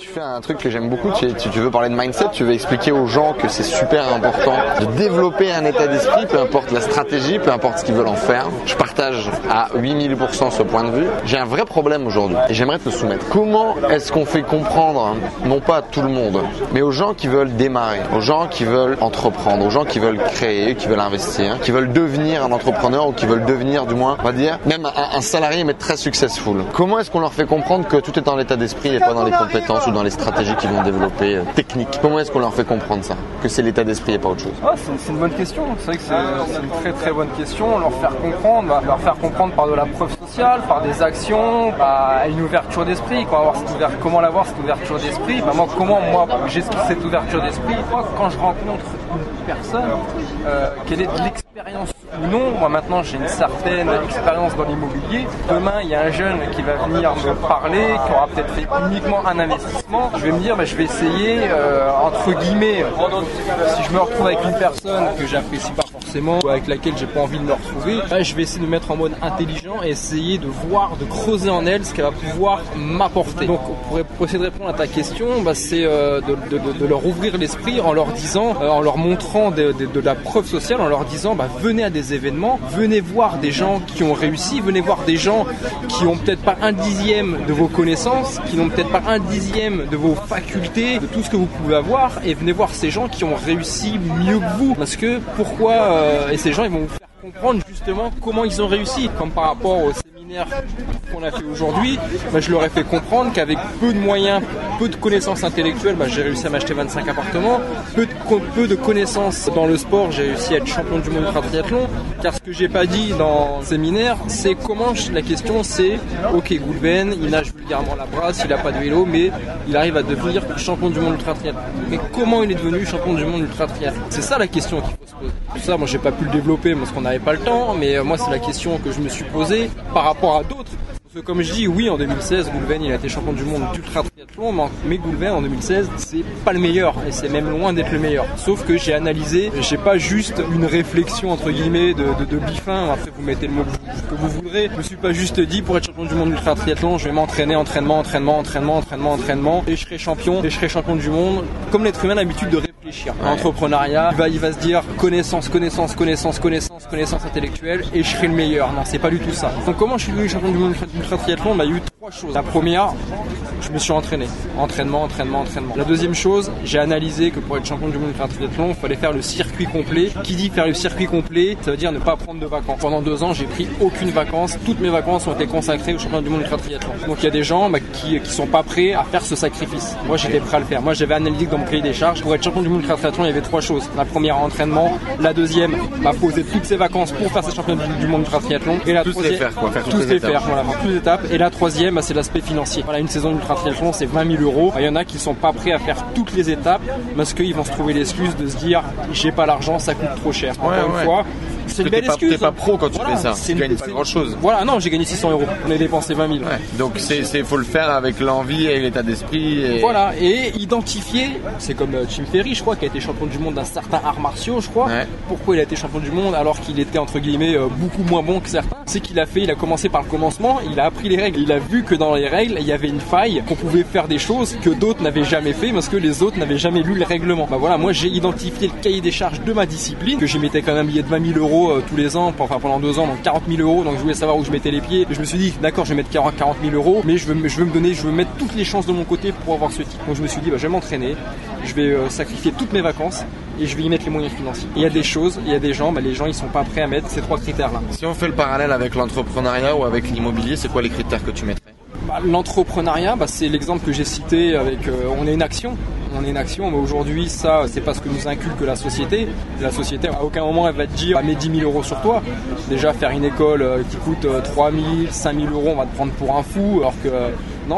Tu fais un truc que j'aime beaucoup, tu, veux parler de mindset, tu veux expliquer aux gens que c'est super important de développer un état d'esprit, peu importe la stratégie, peu importe ce qu'ils veulent en faire. Je partage à 8000% ce point de vue. J'ai un vrai problème aujourd'hui et j'aimerais te soumettre. Comment est-ce qu'on fait comprendre, non pas à tout le monde, mais aux gens qui veulent démarrer, aux gens qui veulent entreprendre, aux gens qui veulent créer, qui veulent investir, qui veulent devenir un entrepreneur ou qui veulent devenir du moins, on va dire, même un, un salarié mais très successful. Comment est-ce qu'on leur fait comprendre que tout est dans l'état d'esprit et pas dans les compétences dans les stratégies qu'ils vont développer euh, techniques. Comment est-ce qu'on leur fait comprendre ça? Que c'est l'état d'esprit et pas autre chose? Ah, C'est une bonne question. C'est vrai que c'est une très très bonne question. Leur faire comprendre, bah, leur faire comprendre par de la preuve sociale, par des actions, bah, une ouverture d'esprit. Comment l'avoir cette ouverture d'esprit bah, Comment moi j'ai cette ouverture d'esprit Quand je rencontre personne, euh, quelle est l'expérience ou non? Moi maintenant j'ai une certaine expérience dans l'immobilier. Demain il y a un jeune qui va venir me parler, qui aura peut-être fait uniquement un investissement. Je vais me dire bah, je vais essayer euh, entre guillemets si je me retrouve avec une personne que j'apprécie pas avec laquelle j'ai pas envie de me retrouver, bah, je vais essayer de me mettre en mode intelligent et essayer de voir, de creuser en elle ce qu'elle va pouvoir m'apporter. Donc pour essayer de répondre à ta question, bah, c'est euh, de, leur ouvrir l'esprit en leur disant, euh, en leur montrant de, la preuve sociale, en leur disant bah, venez à des événements, venez voir des gens qui ont réussi, venez voir des gens qui ont peut-être pas un dixième de vos connaissances, qui n'ont peut-être pas un dixième de vos facultés, de tout ce que vous pouvez avoir, et venez voir ces gens qui ont réussi mieux que vous. Parce que pourquoi euh, et ces gens ils vont vous faire comprendre justement comment ils ont réussi, comme par rapport au séminaire qu'on a fait aujourd'hui, bah, je leur ai fait comprendre qu'avec peu de moyens, peu de connaissances intellectuelles, bah, j'ai réussi à m'acheter 25 appartements, peu de, de connaissances dans le sport, j'ai réussi à être champion du monde ultra triathlon, car ce que j'ai pas dit dans le séminaire, c'est comment la question c'est, ok Goulben, il nage vulgairement la brasse, il a pas de vélo, mais il arrive à devenir champion du monde ultra triathlon. Mais comment il est devenu champion du monde ultra triathlon C'est ça la question qu'il faut se poser. Tout ça, moi j'ai pas pu le développer parce qu'on n'avait pas le temps, mais euh, moi c'est la question que je me suis posée par rapport à d'autres. Parce que comme je dis, oui, en 2016, Goulven, il a été champion du monde d'ultra triathlon, mais Goulven, en 2016, c'est pas le meilleur, et c'est même loin d'être le meilleur. Sauf que j'ai analysé, j'ai pas juste une réflexion, entre guillemets, de, de, de après vous mettez le mot que vous voudrez. Je me suis pas juste dit, pour être champion du monde d'ultra triathlon, je vais m'entraîner, entraînement, entraînement, entraînement, entraînement, entraînement, et je serai champion, et je serai champion du monde. Comme l'être humain a l'habitude de réfléchir. L'entrepreneuriat, il va, il va se dire connaissance, connaissance, connaissance, connaissance, connaissance intellectuelle, et je serai le meilleur. Non, c'est pas du tout ça. Donc comment je suis devenu champion du monde ultra triathlon, bah, il y a eu trois choses. La première, je me suis entraîné. Entraînement, entraînement, entraînement. La deuxième chose, j'ai analysé que pour être champion du monde de triathlon, il fallait faire le circuit complet. Qui dit faire le circuit complet, ça veut dire ne pas prendre de vacances. Pendant deux ans, j'ai pris aucune vacances. Toutes mes vacances ont été consacrées au champion du monde de triathlon. Donc il y a des gens bah, qui, qui sont pas prêts à faire ce sacrifice. Moi, j'étais prêt à le faire. Moi, j'avais analysé dans mon cahier des charges. Pour être champion du monde de triathlon, il y avait trois choses. La première, entraînement. La deuxième, bah, poser toutes ses vacances pour faire ce champion du monde de triathlon. Et la troisième, faire, quoi, faire toutes, les faire, voilà, toutes les étapes. Et la troisième, bah, c'est l'aspect financier. Voilà, une saison d'ultra triathlon, c'est 20 000 euros. Il y en a qui sont pas prêts à faire toutes les étapes parce qu'ils vont se trouver l'excuse de se dire j'ai pas l'argent, ça coûte trop cher. Encore une fois, c'est une belle excuse. T'es pas pro quand tu fais ça. Tu gagnes pas grand chose. Voilà, non, j'ai gagné 600 euros. On a dépensé 20 000. Donc c'est, faut le faire avec l'envie et l'état d'esprit. Et... Voilà, et identifier. C'est comme euh, Jim Ferry, je crois, qui a été champion du monde d'un certain art martiaux, je crois. Pourquoi il a été champion du monde alors qu'il était entre guillemets euh, beaucoup moins bon que certains? C'est qu'il a fait, il a commencé par le commencement, il a appris les règles, il a vu que dans les règles il y avait une faille, qu'on pouvait faire des choses que d'autres n'avaient jamais fait parce que les autres n'avaient jamais lu les règlements. Bah voilà, moi j'ai identifié le cahier des charges de ma discipline, que j'y mettais quand même un billet de 20 000 euros euh, tous les ans enfin pendant deux ans, donc 40 000 euros. Donc je voulais savoir où je mettais les pieds. je me suis dit, d'accord, je vais mettre 40 000 euros, mais je veux, je veux me donner, je veux mettre toutes les chances de mon côté pour avoir ce titre. Donc je me suis dit, bah, je vais m'entraîner, je vais euh, sacrifier toutes mes vacances et je vais y mettre les moyens financiers. il y a des choses, il y a des gens, bah, les gens ils sont pas prêts à mettre ces trois critères-là. Si on fait le parallèle avec l'entrepreneuriat ou avec l'immobilier, c'est quoi les critères que tu mettrais? Bah, L'entrepreneuriat, bah, c'est l'exemple que j'ai cité avec euh, on est une action on est une action, mais aujourd'hui, ça, c'est pas ce que nous inculque la société. La société, à aucun moment, elle va te dire, mets 10 000 euros sur toi. Déjà, faire une école euh, qui coûte 3 000, 5 000 euros, on va te prendre pour un fou, alors que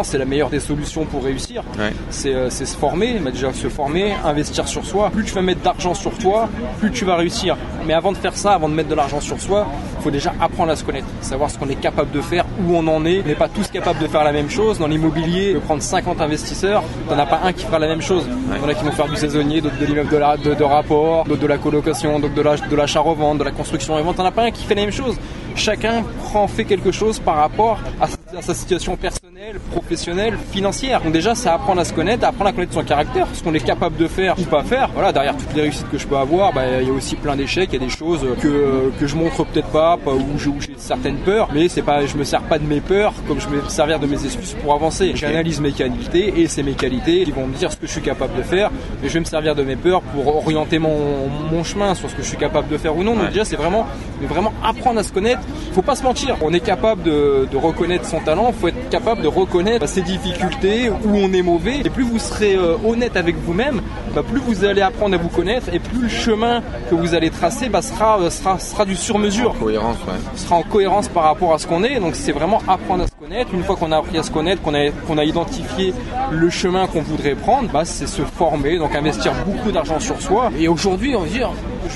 C'est la meilleure des solutions pour réussir. Ouais. C'est euh, c'est se former, mais déjà se former, investir sur soi. Plus tu vas mettre d'argent sur toi, plus tu vas réussir. Mais avant de faire ça, avant de mettre de l'argent sur soi, il faut déjà apprendre à se connaître, savoir ce qu'on est capable de faire, où on en est. On n'est pas tous capables de faire la même chose. Dans l'immobilier, tu peux prendre 50 investisseurs, t'en as pas un qui fera la même chose. Il y en a qui vont faire du saisonnier, d'autres de l'immeuble de, la- de, de rapport, d'autres de la colocation, d'autres de la- de l'achat-revente, de la construction et vente. T'en as pas un qui fait la même chose. Chacun prend, fait quelque chose par rapport à sa- à sa situation personnelle, professionnelle, financière. Donc déjà, c'est apprendre à se connaître, apprendre à connaître son caractère, ce qu'on est capable de faire ou pas faire. Voilà, derrière toutes les réussites que je peux avoir, bah, il y a aussi plein d'échecs, il y a des choses que, que je montre peut-être pas, où j'ai certaines peurs, mais c'est pas, je me sers pas de mes peurs comme je me servir de mes excuses pour avancer. J'analyse mes qualités et c'est mes qualités qui vont me dire ce que je suis capable de faire, et je vais me servir de mes peurs pour orienter mon, mon chemin sur ce que je suis capable de faire ou non. Donc Ouais. déjà, c'est vraiment, mais vraiment apprendre à se connaître. Faut pas se mentir. On est capable de, de reconnaître son talent. Faut être capable de reconnaître ses difficultés, où on est mauvais. Et plus vous serez euh, honnête avec vous-même, bah, plus vous allez apprendre à vous connaître et plus le chemin que vous allez tracer bah, sera, euh, sera, sera du sur-mesure Cohérence, ouais. sera en cohérence par rapport à ce qu'on est. Donc c'est vraiment apprendre à se connaître. Une fois qu'on a appris à se connaître, qu'on a, qu'on a identifié le chemin qu'on voudrait prendre, bah, c'est se former, donc investir beaucoup d'argent sur soi. Et aujourd'hui, on va dire,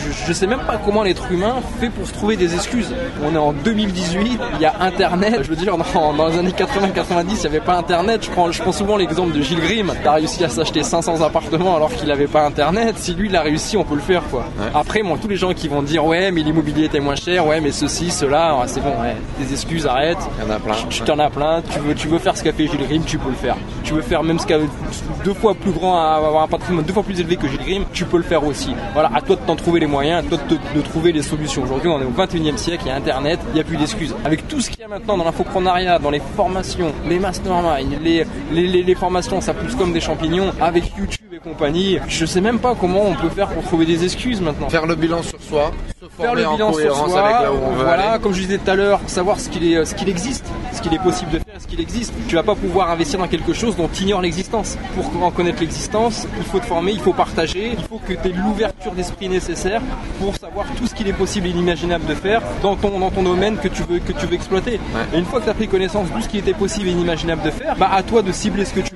je, je sais même pas comment l'être humain fait pour se trouver des excuses. On est en 2018, il y a Internet. Je veux dire, dans, dans les années 80-90, il n'y avait pas Internet. Je prends, je prends souvent l'exemple de Gilles Grimm. Il a réussi à s'acheter 500 appartements alors qu'il n'avait pas Internet. Si lui, il a réussi, on peut le faire, quoi. Après, bon, tous les gens qui vont dire, ouais, mais l'immobilier était moins cher, ouais, mais ceci, cela, ouais, c'est bon, ouais, des excuses, arrête. Il y en a plein. Tu t'en as plein. Tu veux, tu veux faire ce qu'a fait Gilles Grimm, tu peux le faire. Tu veux faire même ce qu'a deux fois plus grand, avoir un patrimoine deux fois plus élevé que Gilles Grimm, tu peux le faire aussi. Voilà, à toi de t'en trouver les moyens, de, trouver les solutions. Aujourd'hui, on est au 21e siècle, il y a Internet, il n'y a plus d'excuses. Avec tout ce qu'il y a maintenant dans l'infoprenariat, dans les formations, les masterminds, les, les, les, les formations, ça pousse comme des champignons, avec YouTube et compagnie. Je sais même pas comment on peut faire pour trouver des excuses maintenant Faire le bilan sur soi, faire le bilan sur soi, avec là où on veut voilà, comme je disais tout à l'heure, savoir ce qu'il est, ce qu'il existe, ce qu'il est possible de faire, ce qu'il existe. Tu vas pas pouvoir investir dans quelque chose dont tu ignores l'existence. Pour en connaître l'existence, il faut te former, il faut partager, il faut que tu aies l'ouverture d'esprit nécessaire pour savoir tout ce qu'il est possible et inimaginable de faire dans ton, dans ton domaine que tu veux, que tu veux exploiter. Et une fois que tu as pris connaissance de tout ce qui était possible et inimaginable de faire, bah à toi de cibler ce que tu veux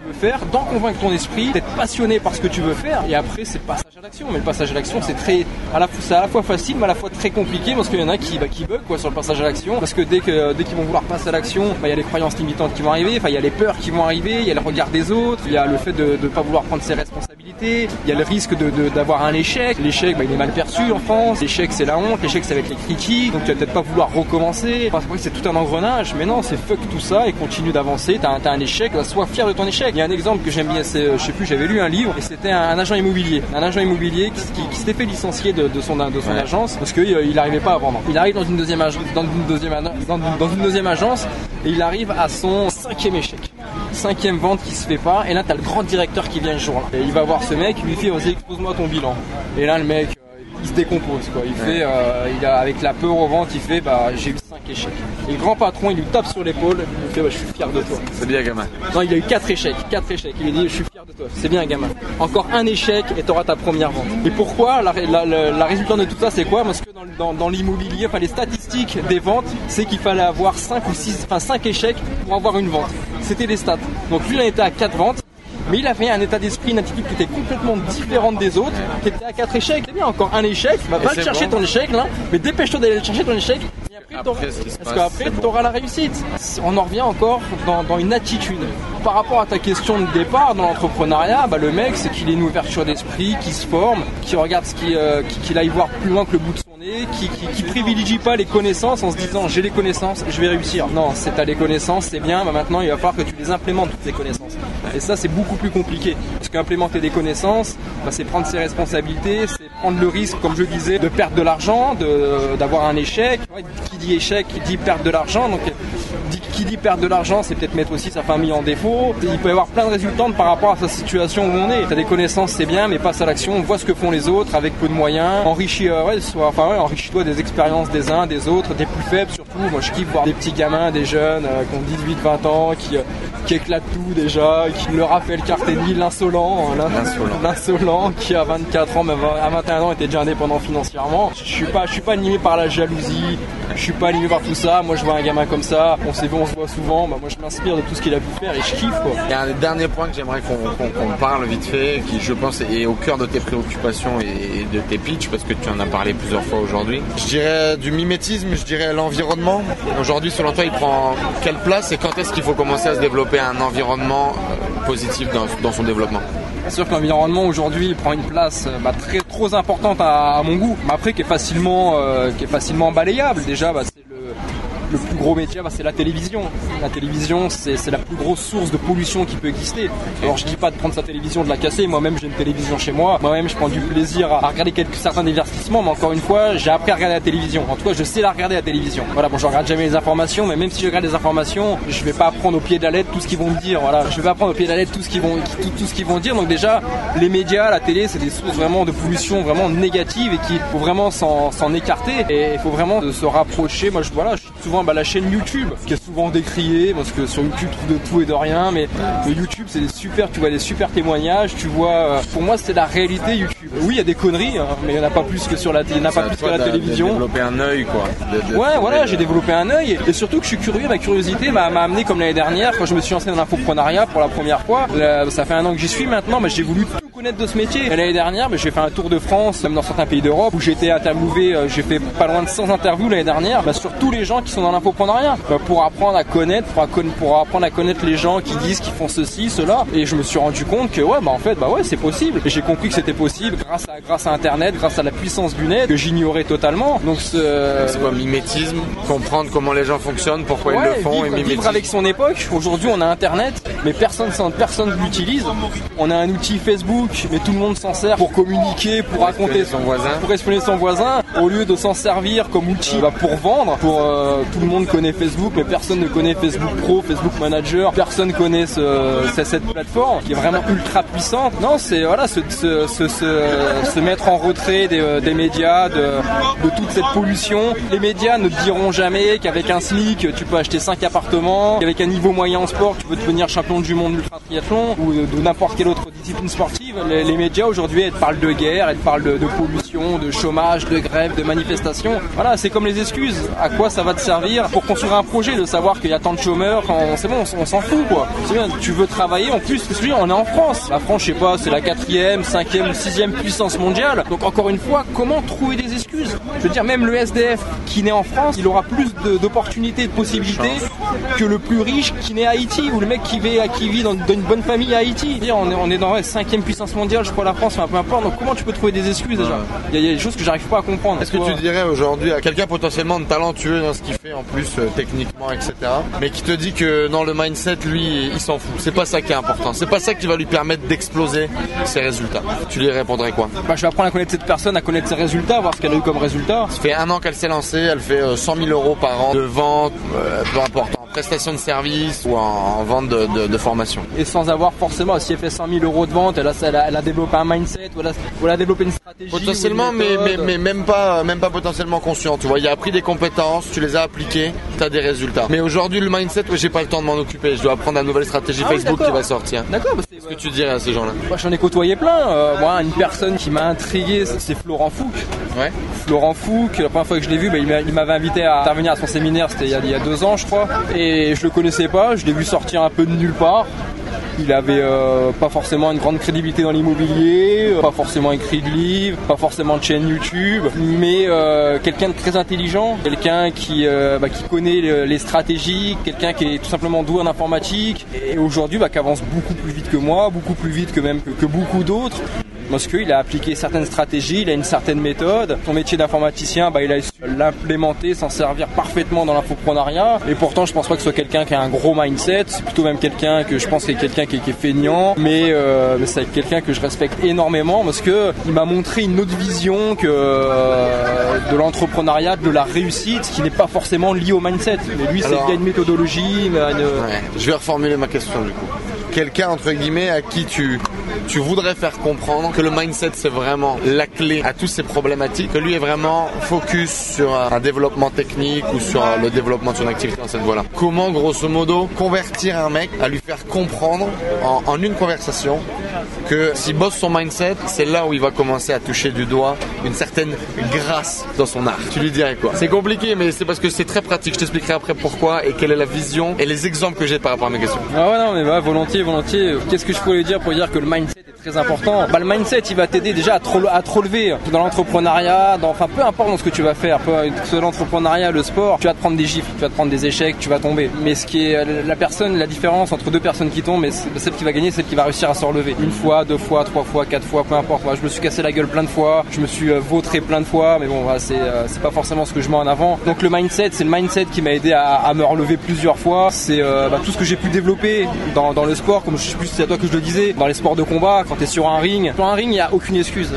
d'en convaincre ton esprit, d'être passionné par ce que tu veux faire, et après c'est le passage à l'action. Mais le passage à l'action, c'est très, à la fois, c'est à la fois facile, mais à la fois très compliqué parce qu'il y en a qui, bah, qui bug quoi sur le passage à l'action, parce que dès que dès qu'ils vont vouloir passer à l'action, bah, il y a les croyances limitantes qui vont arriver, il y a les peurs qui vont arriver, il y a le regard des autres, il y a le fait de ne pas vouloir prendre ses responsabilités, il y a le risque de d'avoir un échec. L'échec, bah, il est mal perçu en France. L'échec, c'est la honte. L'échec, va être les critiques. Donc tu vas peut-être pas vouloir recommencer. Parce que c'est tout un engrenage. Mais non, c'est fuck tout ça et continue d'avancer. T'as t'as un échec, sois fier de ton échec. Un exemple que j'aime bien, c'est, euh, je sais plus, j'avais lu un livre et c'était un, un agent immobilier. Un agent immobilier qui, qui- qui s'était fait licencier de, de son, de son Ouais. agence parce qu'il il n'arrivait pas à vendre. Il arrive dans une deuxième agence, dans une deuxième, ana- dans, une- dans une deuxième agence et il arrive à son cinquième échec. Cinquième vente qui se fait pas et là t'as le grand directeur qui vient le jour là. Et il va voir ce mec, il lui fait vas-y expose-moi ton bilan. Et là le mec euh, se décompose quoi. Il fait euh, il a avec la peur au ventre, il fait bah j'ai eu 5 échecs. Et le grand patron il lui tape sur l'épaule, il lui fait bah je suis fier de toi. C'est bien, gamin. Non, il a eu 4 échecs, 4 échecs. Il lui dit, je suis fier de toi. C'est bien, gamin. Encore un échec et tu auras ta première vente. Et pourquoi la, la, la- la résultante de tout ça, c'est quoi? Parce que dans, dans, dans l'immobilier, enfin les statistiques des ventes, c'est qu'il fallait avoir 5 ou 6, enfin 5 échecs pour avoir une vente. C'était les stats. Donc lui, il en était à 4 ventes. Mais il avait un état d'esprit, une attitude qui était complètement différente des autres, qui était à 4 échecs. C'est bien, encore un échec. Bah, va le c'est chercher bon. ton échec là, mais dépêche-toi d'aller chercher ton échec. Et après, Après, parce qu'après, tu auras la réussite. On en revient encore dans, dans une attitude. Par rapport à ta question de départ dans l'entrepreneuriat, bah, le mec, c'est qu'il ait une ouverture d'esprit, qui se forme, qui regarde ce euh, qui- qu'il aille voir plus loin que le bout de son qui, qui, privilégie pas les connaissances en se disant j'ai les connaissances, je vais réussir. Non, c'est t'as les connaissances, c'est bien, bah, maintenant il va falloir que tu les implémentes toutes ces connaissances. Et ça, c'est beaucoup plus compliqué. Parce qu'implémenter des connaissances, bah, c'est prendre ses responsabilités, c'est prendre le risque, comme je disais, de perdre de l'argent, d'avoir un échec. Qui dit échec, qui dit perdre de l'argent. Donc, qui dit perdre de l'argent, c'est peut-être mettre aussi sa famille en défaut. Il peut y avoir plein de résultantes par rapport à sa situation où on est. T'as des connaissances, c'est bien, mais passe à l'action, vois ce que font les autres avec peu de moyens. Enrichis, euh, enrichis-toi des expériences des uns, des autres, des plus faibles Moi, je kiffe voir des petits gamins, des jeunes euh, qui ont 18, 20 ans, qui, euh, qui éclatent tout déjà, qui le Raphaël Carteni, l'insolent, hein, l'in- L'insolent. l'insolent, qui a 24 ans, même à 21 21 ans, était déjà indépendant financièrement. Je suis pas, je suis pas animé par la jalousie. Je suis pas animé par tout ça. Moi, je vois un gamin comme ça. On sait on se voit souvent. Bah, moi, je m'inspire de tout ce qu'il a pu faire et je kiffe. Quoi. Il y a un dernier point que j'aimerais qu'on parle vite fait, qui je pense est au cœur de tes préoccupations et de tes pitchs, parce que tu en as parlé plusieurs fois aujourd'hui. Je dirais du mimétisme, je dirais l'environnement. Aujourd'hui, selon toi, il prend quelle place et quand est-ce qu'il faut commencer à se développer un environnement euh, positif dans, son développement? C'est sûr que l'environnement aujourd'hui prend une place euh, bah, très trop importante à, mon goût, mais après qui est facilement, euh, qui est facilement balayable. Déjà, bah, le plus gros média, bah, c'est la télévision. La télévision, c'est la plus grosse source de pollution qui peut exister. Alors je dis pas de prendre sa télévision, de la casser. Moi-même, j'ai une télévision chez moi. Moi-même, je prends du plaisir à regarder quelques, certains divertissements. Mais encore une fois, j'ai appris à regarder la télévision. En tout cas, je sais la regarder la télévision. Voilà, bon, je regarde jamais les informations, mais même si je regarde les informations, je vais pas apprendre au pied de la lettre tout ce qu'ils vont me dire. Voilà, je vais pas apprendre au pied de la lettre tout ce qu'ils vont, tout, ce qu'ils vont dire. Donc déjà, les médias, la télé, c'est des sources vraiment de pollution vraiment négatives et qu'il faut vraiment s'en écarter. Et il faut vraiment se rapprocher. Moi, je, voilà, je suis souvent bah, la chaîne YouTube qui est souvent décriée parce que sur YouTube tu trouves de tout et de rien mais YouTube c'est des super tu vois des super témoignages tu vois euh, pour moi c'est la réalité YouTube. Oui il y a des conneries hein, mais il n'y en a pas plus que sur la y en a pas plus que la télévision. développé un œil quoi. Ouais voilà j'ai développé un œil et surtout que je suis curieux ma curiosité m'a amené comme l'année dernière quand je me suis lancé dans l'infoprenariat pour la première fois ça fait un an que j'y suis maintenant mais j'ai voulu connaître de ce métier l'année dernière j'ai fait un tour de France même dans certains pays d'Europe où j'étais interviewé euh, j'ai fait pas loin de 100 interviews l'année dernière bah, sur tous les gens qui sont dans l'infoprenariat bah, pour apprendre à connaître, pour, apprendre à connaître les gens qui disent qu'ils font ceci, cela. Et je me suis rendu compte que ouais, bah en fait, bah ouais, c'est possible. Et j'ai compris que c'était possible grâce à grâce à Internet, grâce à la puissance du net que j'ignorais totalement. Donc c'est quoi mimétisme, comprendre comment les gens fonctionnent, pourquoi ils le font et Vivre avec son époque. Aujourd'hui, on a Internet, mais personne personne l'utilise. On a un outil Facebook, mais tout le monde s'en sert pour communiquer, pour, raconter son voisin, pour exprimer son voisin, au lieu de s'en servir comme outil bah, pour vendre. Pour euh, tout le monde connaît Facebook, mais personne ne connaît Facebook Pro, Facebook Manager, personne connaît cette plateforme qui est vraiment ultra puissante. Non, c'est voilà, se, se, se, se, mettre en retrait des, euh, des médias, de, de, toute cette pollution. Les médias ne diront jamais qu'avec un SMIC, tu peux acheter 5 appartements, qu'avec un niveau moyen en sport, tu peux devenir champion du monde ultra triathlon ou de, n'importe quelle autre discipline sportive. Les, médias aujourd'hui, elles parlent de guerre, elles parlent de, de de chômage, de grève, de manifestation. Voilà, c'est comme les excuses. À quoi ça va te servir pour construire un projet de savoir qu'il y a tant de chômeurs, c'est bon, on, s'en fout quoi. Tu veux travailler, en plus, on est en France. La France, je sais pas, c'est la quatrième, cinquième, sixième puissance mondiale. Donc encore une fois, comment trouver des excuses? Je veux dire, même le SDF qui naît en France, il aura plus d'opportunités, de, possibilités que le plus riche qui naît à Haïti ou le mec qui vit, dans, une bonne famille à Haïti. On est, on est dans la cinquième puissance mondiale, je crois, la France, un peu importe. Donc comment tu peux trouver des excuses déjà? Il y, a, des choses que j'arrive pas à comprendre. Est-ce que tu dirais aujourd'hui à quelqu'un potentiellement talentueux dans ce qu'il fait en plus euh, techniquement, etc., mais qui te dit que dans le mindset, lui, il s'en fout. C'est pas ça qui est important. C'est pas ça qui va lui permettre d'exploser ses résultats. Tu lui répondrais quoi? Bah, Je vais apprendre à connaître cette personne, à connaître ses résultats, voir ce qu'elle a eu comme résultat. Ça fait un an qu'elle s'est lancée, elle fait 100 euh, 000 euros par an de vente, euh, peu importe prestation de service ou en, vente de, formation. Et sans avoir forcément, si elle fait 100 000 euros de vente, elle a, elle a, développé un mindset, ou elle a, développé une stratégie. Potentiellement, mais, mais, même, pas, même pas potentiellement conscient. Tu vois, il a appris des compétences, tu les as appliquées, tu as des résultats. Mais aujourd'hui, le mindset, j'ai pas le temps de m'en occuper. Je dois apprendre la nouvelle stratégie ah Facebook qui va sortir. D'accord. Bah Qu'est-ce que tu dirais à ces gens-là? Moi, j'en ai côtoyé plein. Euh, moi, une personne qui m'a intrigué, c'est Florent Fouque. Ouais. Florent Fouque, la première fois que je l'ai vu, bah, il m'avait invité à intervenir à son séminaire, c'était il, il, y a deux ans, je crois. Et je le connaissais pas, je l'ai vu sortir un peu de nulle part. Il avait euh, pas forcément une grande crédibilité dans l'immobilier, euh, pas forcément écrit de livres, pas forcément de chaîne YouTube, mais euh, quelqu'un de très intelligent, quelqu'un qui, bah, qui connaît les stratégies, quelqu'un qui est tout simplement doué en informatique. Et aujourd'hui bah, qui avance beaucoup plus vite que moi, beaucoup plus vite que même que beaucoup d'autres parce qu'il a appliqué certaines stratégies, il a une certaine méthode. Son métier d'informaticien, bah, il a su l'implémenter, s'en servir parfaitement dans l'infoprenariat. Et pourtant, je pense pas que ce soit quelqu'un qui a un gros mindset. C'est plutôt même quelqu'un que je pense que quelqu'un qui, est feignant, mais, euh, c'est quelqu'un que je respecte énormément parce que il m'a montré une autre vision que euh, de l'entrepreneuriat, de la réussite, qui n'est pas forcément liée au mindset. Mais lui, c'est il y a une méthodologie. Une... Je vais reformuler ma question du coup quelqu'un entre guillemets à qui tu tu voudrais faire comprendre que le mindset c'est vraiment la clé à toutes ces problématiques, que lui est vraiment focus sur un développement technique ou sur le développement de son activité dans cette voie-là. Comment grosso modo convertir un mec à lui faire comprendre en, une conversation que s'il bosse son mindset, c'est là où il va commencer à toucher du doigt une certaine grâce dans son art. Tu lui dirais quoi? C'est compliqué, mais c'est parce que c'est très pratique. Je t'expliquerai après pourquoi et quelle est la vision et les exemples que j'ai par rapport à mes questions. Ah ouais, non, mais bah, volontiers, volontiers. Qu'est-ce que je pourrais dire pour dire que le mindset très important Bah, le mindset, il va t'aider déjà à rele- à te relever dans l'entrepreneuriat, enfin, peu importe dans ce que tu vas faire, que ce soit l'entrepreneuriat, le sport, tu vas te prendre des gifles, tu vas te prendre des échecs, tu vas tomber. Mais ce qui est la personne, la différence entre deux personnes qui tombent, et celle qui va gagner, celle qui va réussir à se relever. Une fois, deux fois, trois fois, quatre fois, peu importe. Je me suis cassé la gueule plein de fois, je me suis euh, vautré plein de fois, mais bon, c'est euh, c'est pas forcément ce que je mets en avant. Donc le mindset, c'est le mindset qui m'a aidé à, me relever plusieurs fois. C'est euh, bah, tout ce que j'ai pu développer dans, le sport, comme je sais plus c'est à toi que je le disais, dans les sports de combat, quand t'es sur un ring. Sur un ring, il y a aucune excuse.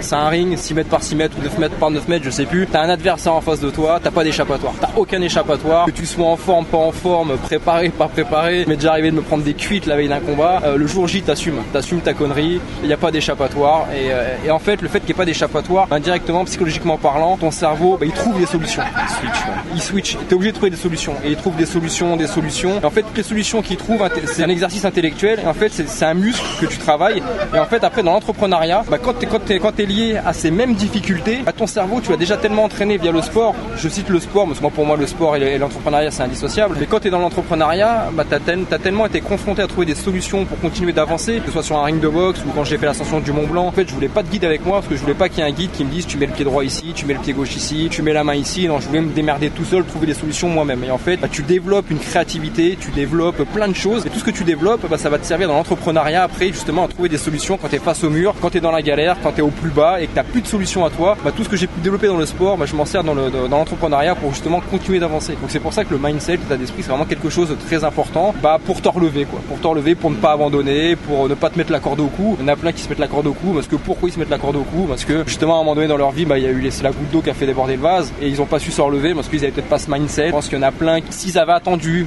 C'est un ring, 6 mètres par 6 mètres ou 9 mètres par 9 mètres, je sais plus. T'as un adversaire en face de toi, t'as pas d'échappatoire. T'as aucun échappatoire. Que tu sois en forme, pas en forme, préparé, pas préparé. Mais déjà arrivé de me prendre des cuites la veille d'un combat. Euh, le jour J, t'assumes. T'assumes ta connerie. Il n'y a pas d'échappatoire. Et, euh, et en fait, le fait qu'il n'y ait pas d'échappatoire, bah, directement, psychologiquement parlant, ton cerveau, bah, il trouve des solutions. Il switch. Il switch. T'es obligé de trouver des solutions. Et il trouve des solutions, des solutions. Et en fait, toutes les solutions qu'il trouve, c'est un exercice intellectuel. Et en fait, c'est un muscle que tu travailles. Et en fait, après, dans l'entrepreneuriat, bah, quand quand t'es lié à ces mêmes difficultés, bah, ton cerveau, tu l'as déjà tellement entraîné via le sport. Je cite le sport, parce que moi, pour moi, le sport et le- et l'entrepreneuriat, c'est indissociable. Mais quand tu es dans l'entrepreneuriat, bah, tu as, tellement été confronté à trouver des solutions pour continuer d'avancer, que ce soit sur un ring de boxe ou quand j'ai fait l'ascension du Mont Blanc. En fait, je voulais pas de guide avec moi parce que je voulais pas qu'il y ait un guide qui me dise tu mets le pied droit ici, tu mets le pied gauche ici, tu mets la main ici. Non, je voulais me démerder tout seul, trouver des solutions moi-même. Et en fait, bah, tu développes une créativité, tu développes plein de choses. Et tout ce que tu développes, ça va te servir dans l'entrepreneuriat après, justement, à trouver des solutions quand tu es face au mur, quand tu es dans la galère, quand tu es au plus bas et que tu plus de solutions à toi. Bah, tout ce que j'ai pu développer dans le sport, bah, je m'en sers dans le- dans l'entrepreneuriat pour justement continuer d'avancer. Donc c'est pour ça que le mindset, l'état d'esprit, c'est vraiment quelque chose de très important bah, pour te relever, quoi. Pour te relever, pour ne pas abandonner, pour ne pas te mettre la corde au cou. Il y en a plein qui se mettent la corde au cou parce que pourquoi ils se mettent la corde au cou? Parce que justement à un moment donné dans leur vie, bah, il y a eu la goutte d'eau qui a fait déborder le vase et ils ont pas su se relever parce qu'ils avaient peut-être pas ce mindset. Je pense qu'il y en a plein qui, s'ils avaient attendu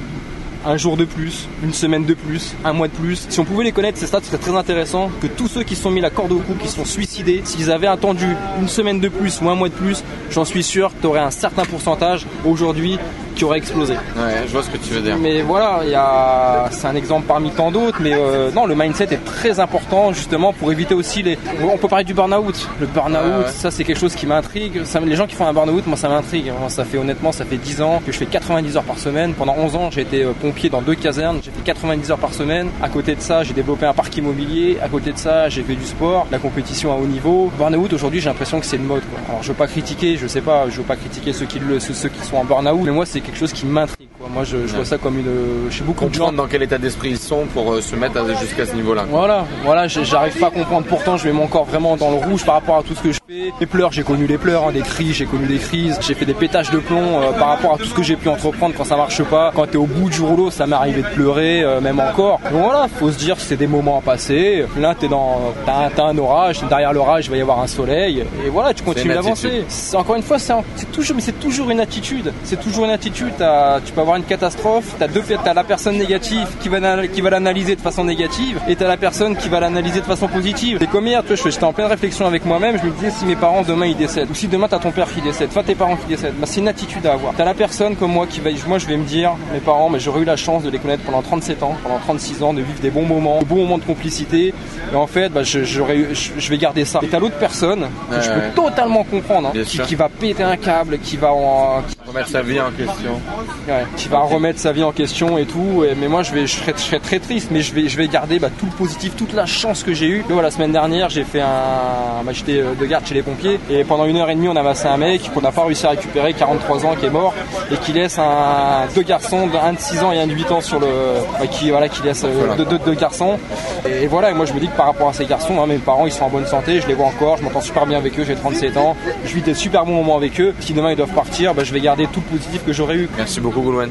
un jour de plus, une semaine de plus, un mois de plus. Si on pouvait les connaître, ces stats, ce serait très intéressant que tous ceux qui sont mis la corde au cou, qui se sont suicidés, s'ils avaient attendu une semaine de plus ou un mois de plus, j'en suis sûr que tu aurais un certain pourcentage aujourd'hui qui aurait explosé. Ouais, je vois ce que tu veux dire. Mais voilà, il y a... c'est un exemple parmi tant d'autres, mais euh, non, le mindset est très important justement pour éviter aussi les. On peut parler du burn-out. Le burn-out, ouais. ça c'est quelque chose qui m'intrigue. Ça- Les gens qui font un burn-out, moi ça m'intrigue. Moi, Ça fait honnêtement, ça fait 10 ans que je fais 90 heures par semaine. Pendant 11 ans, j'ai été euh, pompier dans deux casernes. J'ai fait 90 heures par semaine. À côté de ça, j'ai développé un parc immobilier. À côté de ça, j'ai fait du sport, de la compétition à haut niveau. Burn-out, aujourd'hui, j'ai l'impression que c'est une mode. quoi. Alors je veux pas critiquer, je sais pas, je veux pas critiquer ceux qui le, ceux qui sont en burn-out, mais moi c'est quelque chose qui m'intrigue. quoi. Moi je, je vois ça comme une, je sais beaucoup de gens Comprendre dans quel état d'esprit ils sont pour euh, se mettre à- jusqu'à ce niveau-là. voilà, voilà, j'arrive pas à comprendre. Pourtant, je mets mon corps vraiment dans le rouge par rapport à tout ce que je. Les pleurs, j'ai connu les pleurs, hein, des cris, j'ai connu des crises. J'ai fait des pétages de plomb euh, par rapport à tout ce que j'ai pu entreprendre quand ça marche pas. Quand t'es au bout du rouleau, ça m'est arrivé de pleurer, euh, même encore. Donc voilà, faut se dire que c'est des moments à passer. Là, t'es dans, t'as un, t'as un orage. Derrière l'orage, il va y avoir un soleil. Et voilà, tu continues d'avancer. C'est- Encore une fois, c'est un- c'est toujours, mais c'est toujours une attitude. C'est toujours une attitude. T'as- tu peux avoir une catastrophe. T'as deux, t'as la personne négative qui va, qui va l'analyser de façon négative, et t'as la personne qui va l'analyser de façon positive. C'est comme hier, tu vois, je j'étais en pleine réflexion avec moi-même. Je me disais si mes parents demain ils décèdent, ou si demain t'as ton père qui décède, enfin tes parents qui décèdent, bah, c'est une attitude à avoir. T'as la personne comme moi qui va, moi je vais me dire, mes parents, mais j'aurais eu la chance de les connaître pendant 37 ans, pendant 36 ans, de vivre des bons moments, de bons moments de complicité. Et en fait, bah, je, vais garder ça. Et t'as l'autre personne que je peux ouais. totalement comprendre, hein, qui, va péter un câble, qui va en, qui- Remettre sa vie en question. Ouais, qui va remettre sa vie en question et tout. Et- mais moi, je vais, je serais, je serais très triste, mais je vais, je vais garder bah, tout le positif, toute la chance que j'ai eue. La semaine dernière, j'ai fait un, bah, j'étais euh, de garde chez les pompiers et pendant une heure et demie, on amassé un mec qu'on n'a pas réussi à récupérer, 43 ans, qui est mort et qui laisse un deux garçons, un de 6 ans et un de 8 ans sur le, bah, qui voilà, qui laisse euh, deux, deux, deux garçons. Et, voilà, et moi, je me dis que par rapport à ces garçons, hein, mes parents, ils sont en bonne santé, je les vois encore, je m'entends super bien avec eux, j'ai 37 ans, je vis des super bons moments avec eux. Si demain ils doivent partir, bah, je vais garder tout le positif que j'aurais eu. Merci beaucoup, Goulwen.